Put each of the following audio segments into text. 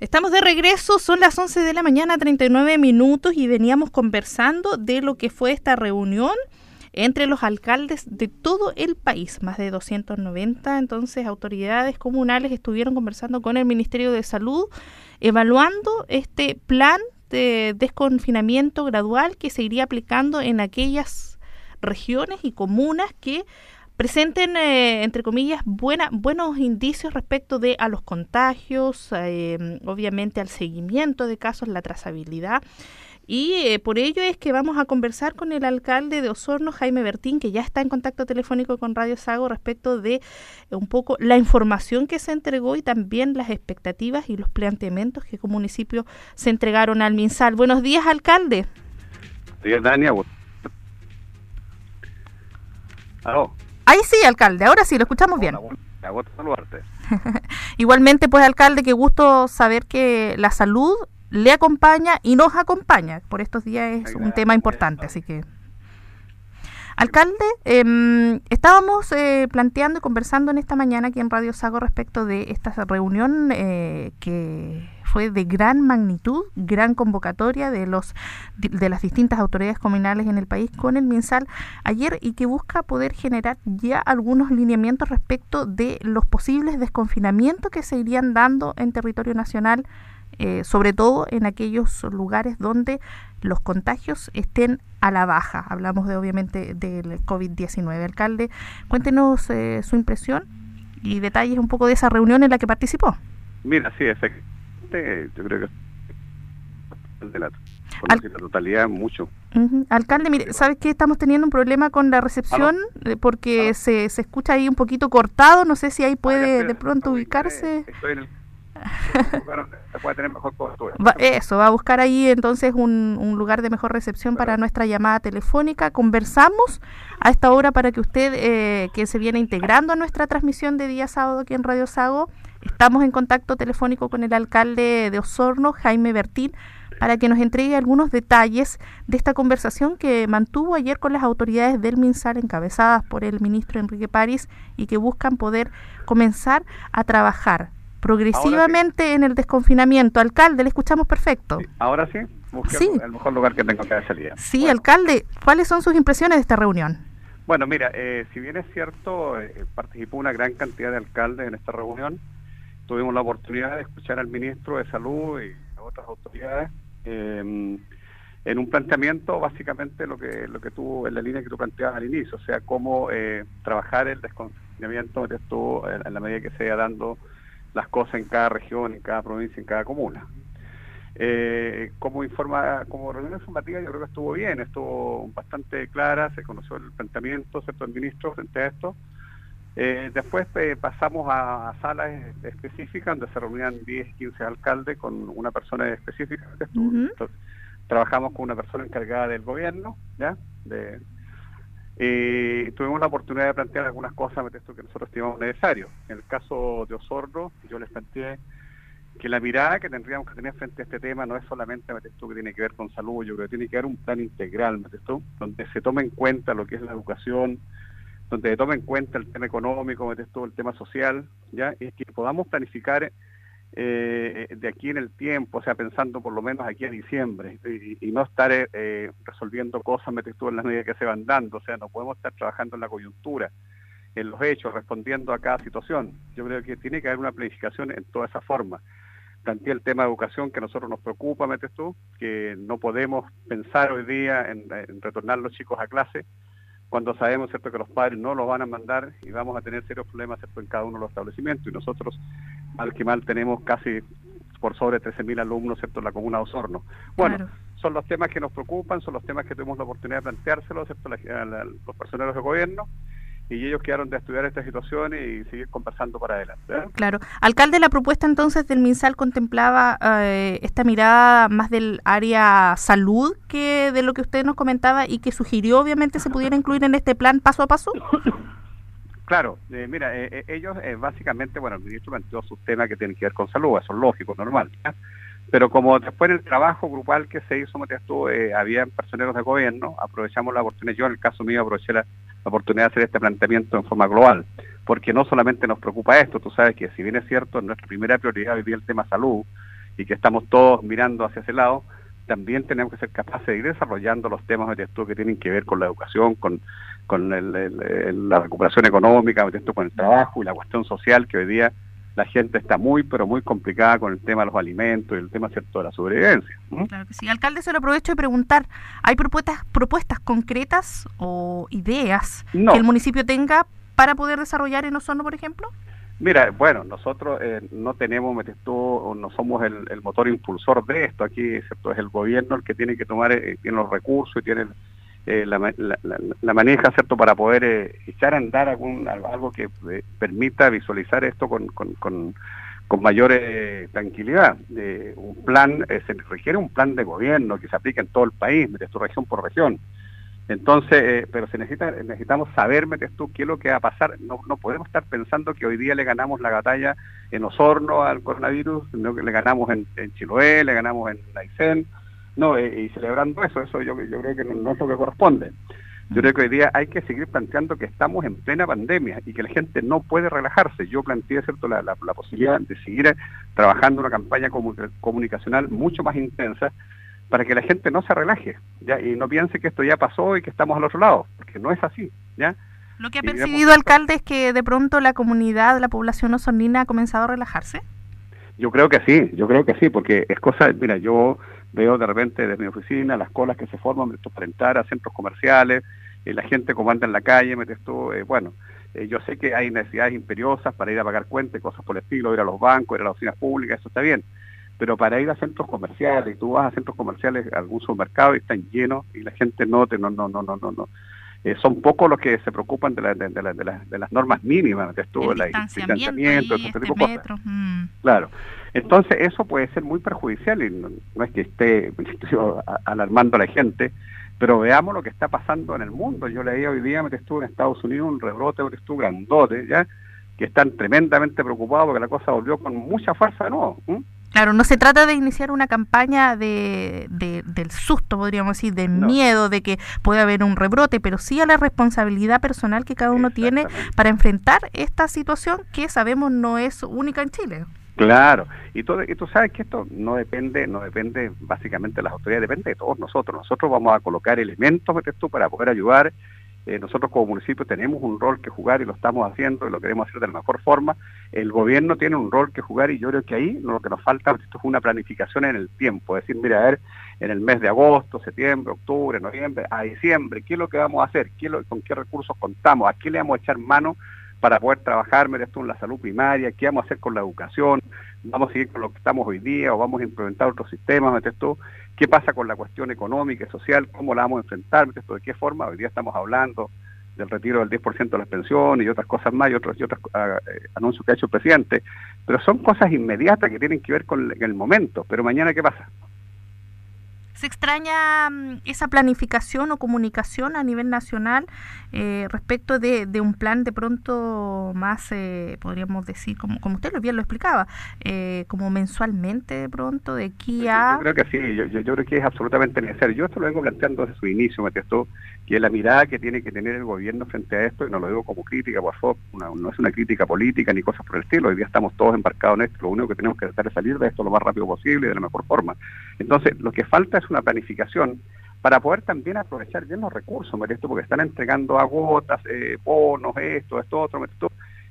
Estamos de regreso, son las 11 de la mañana, 39 minutos y veníamos conversando de lo que fue esta reunión entre los alcaldes de todo el país, más de 290 entonces autoridades comunales estuvieron conversando con el Ministerio de Salud, evaluando este plan de desconfinamiento gradual que se iría aplicando en aquellas regiones y comunas que presenten, eh, entre comillas, buena, buenos indicios respecto de a los contagios, eh, obviamente al seguimiento de casos, la trazabilidad. Y eh, por ello es que vamos a conversar con el alcalde de Osorno, Jaime Bertín, que ya está en contacto telefónico con Radio Sago respecto de un poco la información que se entregó y también las expectativas y los planteamientos que como municipio se entregaron al MinSal. Buenos días, alcalde. Días, Dania. Ahí sí, alcalde, ahora sí, lo escuchamos bien. Igualmente, pues, alcalde, qué gusto saber que la salud le acompaña y nos acompaña. Por estos días es un tema importante, así que... Alcalde, em, estábamos eh, planteando y conversando en esta mañana aquí en Radio Sago respecto de esta reunión eh, que fue de gran magnitud, gran convocatoria de los de las distintas autoridades comunales en el país con el MinSal ayer y que busca poder generar ya algunos lineamientos respecto de los posibles desconfinamientos que se irían dando en territorio nacional eh, sobre todo en aquellos lugares donde los contagios estén a la baja. Hablamos de obviamente del COVID-19. Alcalde, cuéntenos eh, su impresión y detalles un poco de esa reunión en la que participó. Mira, sí, efectivamente, yo creo que de la, totalidad mucho. Alcalde, mire, ¿sabes que estamos teniendo un problema con la recepción? Eh, porque se, se escucha ahí un poquito cortado, no sé si ahí puede de pronto ubicarse. Estoy en el eso, va a buscar ahí entonces un, lugar de mejor recepción para nuestra llamada telefónica. Conversamos a esta hora para que usted, eh, que se viene integrando a nuestra transmisión de día sábado aquí en Radio Sago, estamos en contacto telefónico con el alcalde de Osorno, Jaime Bertín, para que nos entregue algunos detalles de esta conversación que mantuvo ayer con las autoridades del MinSal encabezadas por el ministro Enrique París y que buscan poder comenzar a trabajar progresivamente en el desconfinamiento. Alcalde, le escuchamos perfecto. ahora sí, sí. el mejor lugar que tengo que salir. Sí, alcalde, ¿cuáles son sus impresiones de esta reunión? Bueno, mira, eh, si bien es cierto, eh, participó una gran cantidad de alcaldes en esta reunión, tuvimos la oportunidad de escuchar al ministro de Salud y a otras autoridades em, en un planteamiento básicamente lo que lo que tuvo en la línea que tú planteabas al inicio, o sea, cómo eh, trabajar el desconfinamiento de esto en, la medida que se vaya dando las cosas en cada región, en cada provincia, en cada comuna. Eh, como informa, como reunión informativa yo creo que estuvo bien, estuvo bastante clara, se conoció el planteamiento ¿cierto? del ministro frente a esto. Eh, después eh, pasamos a, salas específicas donde se reunían 10, 15 alcaldes con una persona específica. trabajamos con una persona encargada del gobierno, ¿ya? De, eh, tuvimos la oportunidad de plantear algunas cosas que nosotros estimamos necesario. En el caso de Osorno, yo les planteé que la mirada que tendríamos que tener frente a este tema no es solamente esto que tiene que ver con salud, yo creo que tiene que haber un plan integral, donde se tome en cuenta lo que es la educación, donde se tome en cuenta el tema económico, el tema social, ya y que podamos planificar eh, de aquí en el tiempo, o sea, pensando por lo menos aquí a diciembre, y, no estar eh, resolviendo cosas en las medidas que se van dando, o sea, no podemos estar trabajando en la coyuntura, en los hechos, respondiendo a cada situación. Yo creo que tiene que haber una planificación en toda esa forma. Planteé el tema de educación que a nosotros nos preocupa, metes tú, que no podemos pensar hoy día en, en retornar los chicos a clase, cuando sabemos cierto que los padres no los van a mandar y vamos a tener serios problemas ¿cierto? en cada uno de los establecimientos y nosotros mal que mal tenemos casi por sobre 13.000 alumnos ¿cierto? en la comuna de Osorno. Bueno, son los temas que nos preocupan, son los temas que tuvimos la oportunidad de planteárselos ¿cierto? los personeros de gobierno y ellos quedaron de estudiar esta situación y seguir conversando para adelante. ¿eh? Claro. Alcalde, la propuesta entonces del MinSal contemplaba eh, esta mirada más del área salud que de lo que usted nos comentaba y que sugirió obviamente se pudiera incluir en este plan paso a paso. Claro, eh, mira, ellos básicamente, bueno, el ministro planteó sus temas que tienen que ver con salud, eso es lógico, normal. Pero como después del trabajo grupal que se hizo, tú, había personeros de gobierno, aprovechamos la oportunidad, yo en el caso mío aproveché la la oportunidad de hacer este planteamiento en forma global, porque no solamente nos preocupa esto, tú sabes que si bien es cierto, nuestra primera prioridad hoy el tema salud, y que estamos todos mirando hacia ese lado, también tenemos que ser capaces de ir desarrollando los temas de que tienen que ver con la educación, con, con la recuperación económica, con el trabajo y la cuestión social que hoy día la gente está muy, pero muy complicada con el tema de los alimentos y el tema, ¿cierto?, de la sobrevivencia. Claro que sí. Alcalde, se lo aprovecho de preguntar, ¿hay propuestas, propuestas concretas o ideas que el municipio tenga para poder desarrollar en Osorno, por ejemplo? Mira, bueno, nosotros eh, no tenemos, no somos el, motor impulsor de esto. Aquí, ¿cierto? Es el gobierno el que tiene que tomar, eh, tiene los recursos y tiene eh, la, la, maneja, ¿cierto? Para poder echar a andar algún, algo que permita visualizar esto con, con, con, mayor tranquilidad. un plan, se requiere un plan de gobierno que se aplique en todo el país, de tu región por región. Entonces, eh, pero se necesita, necesitamos saber, metes tú, qué es lo que va a pasar. No, no podemos estar pensando que hoy día le ganamos la batalla en Osorno al coronavirus, no que le ganamos en, Chiloé, le ganamos en Aysén, no, y celebrando eso, eso yo, yo creo que no, es lo que corresponde. Yo creo que hoy día hay que seguir planteando que estamos en plena pandemia y que la gente no puede relajarse. Yo planteé ¿cierto? La, la, la posibilidad de seguir trabajando una campaña comunicacional mucho más intensa para que la gente no se relaje ¿ya? y no piense que esto ya pasó y que estamos al otro lado, porque no es así. ¿ya? Lo que ha percibido, alcalde, es que de pronto la comunidad, la población osonina ha comenzado a relajarse. Yo creo que sí, yo creo que sí, porque es cosa, mira, yo veo de repente desde mi oficina las colas que se forman para entrar a centros comerciales, eh, la gente como anda en la calle, me eh, bueno, eh, yo sé que hay necesidades imperiosas para ir a pagar cuentas, cosas por el estilo, ir a los bancos, ir a las oficinas públicas, eso está bien, pero para ir a centros comerciales, tú vas a centros comerciales, a algún supermercado y están llenos y la gente no te, no, no, no, no, no, no. Eh, son pocos los que se preocupan de, la, de, de, de, las normas mínimas, de esto, el distanciamiento, este tipo de cosas. Mm. Claro. Entonces eso puede ser muy perjudicial y no, es que esté alarmando a la gente, pero veamos lo que está pasando en el mundo. Yo leí hoy día, me estuvo en Estados Unidos un rebrote, me estuvo grandote, ¿ya? que están tremendamente preocupados porque la cosa volvió con mucha fuerza de nuevo. Claro, no se trata de iniciar una campaña de, del susto, podríamos decir, de miedo de que puede haber un rebrote, pero sí a la responsabilidad personal que cada uno tiene para enfrentar esta situación que sabemos no es única en Chile. Claro, y, todo, y tú sabes que esto no depende, no depende básicamente de las autoridades, depende de todos nosotros. Nosotros vamos a colocar elementos, tú, para poder ayudar eh, nosotros como municipio tenemos un rol que jugar y lo estamos haciendo y lo queremos hacer de la mejor forma. El gobierno tiene un rol que jugar y yo creo que ahí lo que nos falta es una planificación en el tiempo. Es decir, mira, a ver, en el mes de agosto, septiembre, octubre, noviembre, a diciembre, ¿qué es lo que vamos a hacer? ¿Qué ¿Con qué recursos contamos? ¿A qué le vamos a echar mano para poder trabajar, mira, esto en la salud primaria? ¿Qué vamos a hacer con la educación? ¿Vamos a seguir con lo que estamos hoy día o vamos a implementar otros sistemas? Esto? qué pasa con la cuestión económica y social, cómo la vamos a enfrentar, de qué forma. Hoy día estamos hablando del retiro del 10% de las pensiones y otras cosas más y otros, y otros ah, eh, anuncios que ha hecho el presidente, pero son cosas inmediatas que tienen que ver con el momento. Pero mañana, ¿qué pasa? ¿Se extraña mm, esa planificación o comunicación a nivel nacional eh, respecto de, un plan de pronto más, eh, podríamos decir, como, como usted lo bien lo explicaba, eh, como mensualmente de pronto, de aquí a... Yo creo que sí, yo, yo, creo que es absolutamente necesario. Yo esto lo vengo planteando desde su inicio, me testó que la mirada que tiene que tener el gobierno frente a esto, y no lo digo como crítica, por favor, no es una crítica política ni cosas por el estilo, hoy día estamos todos embarcados en esto, lo único que tenemos que tratar es salir de esto lo más rápido posible y de la mejor forma. Entonces, lo que falta es una planificación para poder también aprovechar bien los recursos, esto porque están entregando agotas, eh, bonos, esto, esto, otro, esto,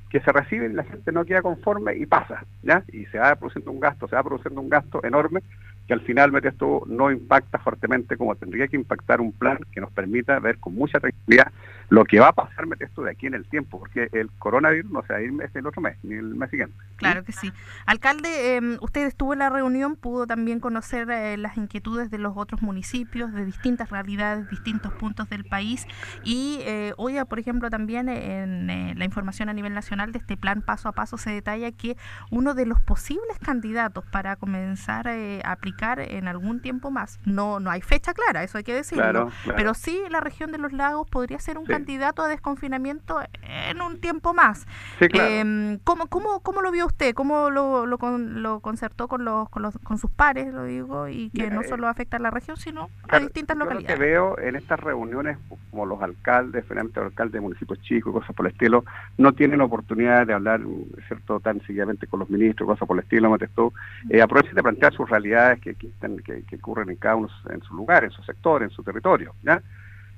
que se reciben y la gente no queda conforme y pasa, ¿ya? Y se va produciendo un gasto, se va produciendo un gasto enorme que al final esto no impacta fuertemente como tendría que impactar un plan que nos permita ver con mucha tranquilidad lo que va a pasar esto de aquí en el tiempo, porque el coronavirus no se va a ir el otro mes, ni el mes siguiente. Claro que sí. Alcalde, em, usted estuvo en la reunión, pudo también conocer eh, las inquietudes de los otros municipios, de distintas realidades, distintos puntos del país, y eh, hoy, por ejemplo, también en eh, la información a nivel nacional de este plan paso a paso se detalla que uno de los posibles candidatos para comenzar a aplicar en algún tiempo más, no, no hay fecha clara, eso hay que decirlo, pero sí la región de los lagos podría ser un candidato candidato a desconfinamiento en un tiempo más. Sí, claro. Em, ¿cómo, cómo, ¿Cómo lo vio usted? ¿Cómo lo, lo, lo concertó con, los, con, los, con sus pares, lo digo, y que no eh, solo afecta a la región, sino a distintas localidades? Lo que veo en estas reuniones, como los alcaldes, finalmente los alcaldes de municipios chicos y cosas por el estilo, no tienen oportunidad de hablar, ¿cierto?, tan seguidamente con los ministros, cosas por el estilo, me. Eh, aprovechen de plantear sus realidades que, que, que, ocurren en cada uno en su lugar, en su sector, en su territorio, ¿ya?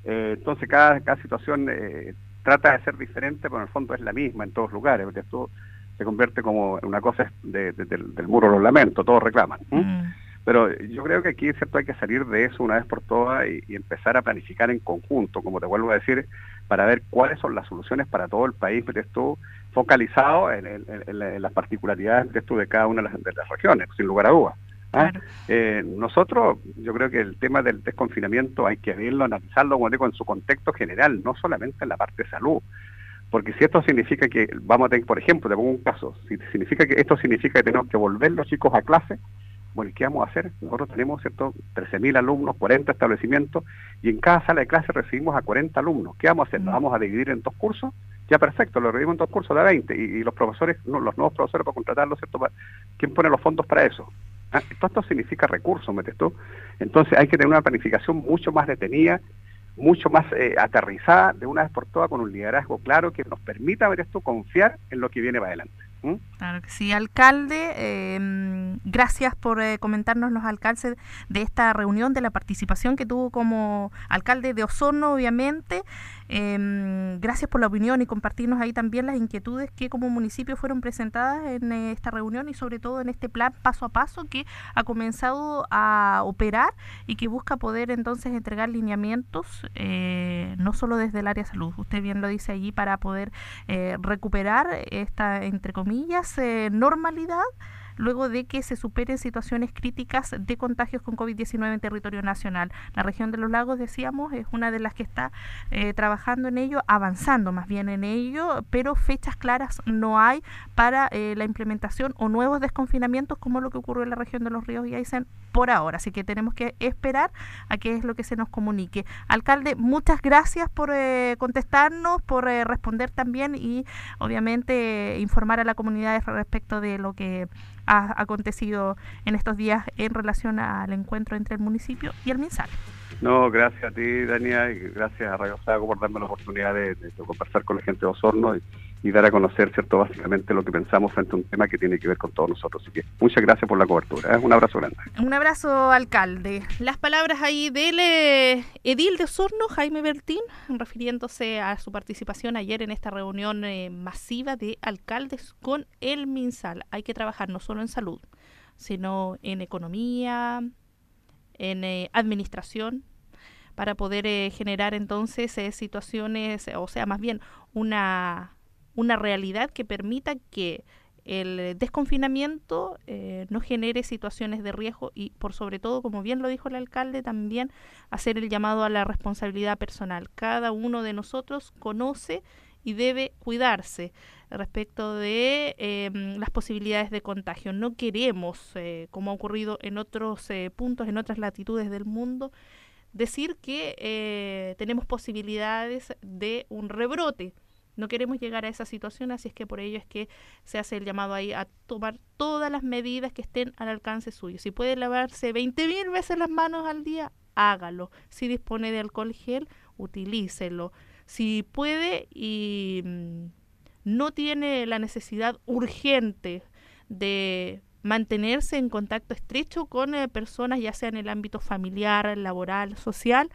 Eh, entonces cada, cada situación eh, trata de ser diferente, pero en el fondo es la misma en todos lugares, porque esto se convierte como en una cosa de, del, muro de los lamentos, todos reclaman. Mm. Pero yo creo que aquí cierto hay que salir de eso una vez por todas y, empezar a planificar en conjunto, como te vuelvo a decir, para ver cuáles son las soluciones para todo el país, pero esto focalizado en, las particularidades de, esto de cada una de las, de las regiones, sin lugar a dudas. ¿Ah? Eh, nosotros, yo creo que el tema del desconfinamiento hay que verlo, analizarlo como digo, en su contexto general, no solamente en la parte de salud. Porque si esto significa que vamos a tener, por ejemplo, te pongo un caso, si significa que esto significa que tenemos que volver los chicos a clase, bueno, ¿qué vamos a hacer? Nosotros tenemos, ¿cierto?, 13.000 alumnos, 40 establecimientos, y en cada sala de clase recibimos a 40 alumnos. ¿Qué vamos a hacer? ¿Nos mm. vamos a dividir en dos cursos? Ya perfecto, lo dividimos en dos cursos de 20, y, los profesores, los nuevos profesores para contratarlos, ¿cierto? ¿Quién pone los fondos para eso? Ah, todo esto significa recursos, ¿metes tú? Entonces hay que tener una planificación mucho más detenida, mucho más eh, aterrizada, de una vez por todas, con un liderazgo claro que nos permita, ver esto, confiar en lo que viene para adelante. Claro que sí, alcalde. Eh, gracias por eh, comentarnos los alcaldes de esta reunión, de la participación que tuvo como alcalde de Osorno, obviamente. Eh, gracias por la opinión y compartirnos ahí también las inquietudes que como municipio fueron presentadas en eh, esta reunión y sobre todo en este plan paso a paso que ha comenzado a operar y que busca poder entonces entregar lineamientos eh, no solo desde el área de salud, usted bien lo dice allí, para poder eh, recuperar esta, entre comillas, normalidad luego de que se superen situaciones críticas de contagios con COVID-19 en territorio nacional. La región de los lagos, decíamos, es una de las que está eh, trabajando en ello, avanzando más bien en ello, pero fechas claras no hay para eh, la implementación o nuevos desconfinamientos como lo que ocurrió en la región de los ríos y Aysén por ahora. Así que tenemos que esperar a qué es lo que se nos comunique. Alcalde, muchas gracias por eh, contestarnos, por responder también y obviamente informar a la comunidad respecto de lo que ha acontecido en estos días en relación al encuentro entre el municipio y el MinSal. No, gracias a ti, Dania, y gracias a Radio por darme la oportunidad de, conversar con la gente de Osorno y, dar a conocer, ¿cierto?, básicamente lo que pensamos frente a un tema que tiene que ver con todos nosotros. Así que muchas gracias por la cobertura. ¿eh? Un abrazo grande. Un abrazo, alcalde. Las palabras ahí del eh, edil de Osorno, Jaime Bertín, refiriéndose a su participación ayer en esta reunión eh, masiva de alcaldes con el MinSal. Hay que trabajar no solo en salud, sino en economía, en eh, administración para poder generar entonces situaciones, o sea, más bien una, una realidad que permita que el desconfinamiento no genere situaciones de riesgo y por sobre todo, como bien lo dijo el alcalde, también hacer el llamado a la responsabilidad personal. Cada uno de nosotros conoce y debe cuidarse respecto de em, las posibilidades de contagio. No queremos, eh, como ha ocurrido en otros eh, puntos, en otras latitudes del mundo, decir que eh, tenemos posibilidades de un rebrote. No queremos llegar a esa situación, así es que por ello es que se hace el llamado ahí a tomar todas las medidas que estén al alcance suyo. Si puede lavarse 20.000 veces las manos al día, hágalo. Si dispone de alcohol gel, utilícelo. Si puede y mm, no tiene la necesidad urgente de mantenerse en contacto estrecho con eh, personas, ya sea en el ámbito familiar, laboral, social,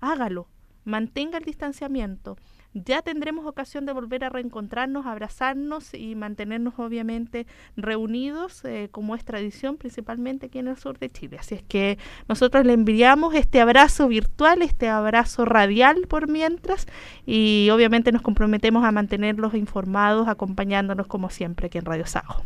hágalo, mantenga el distanciamiento ya tendremos ocasión de volver a reencontrarnos, abrazarnos y mantenernos obviamente reunidos, eh, como es tradición, principalmente aquí en el sur de Chile. Así es que nosotros le enviamos este abrazo virtual, este abrazo radial por mientras, y obviamente nos comprometemos a mantenerlos informados, acompañándonos como siempre aquí en Radio Sago.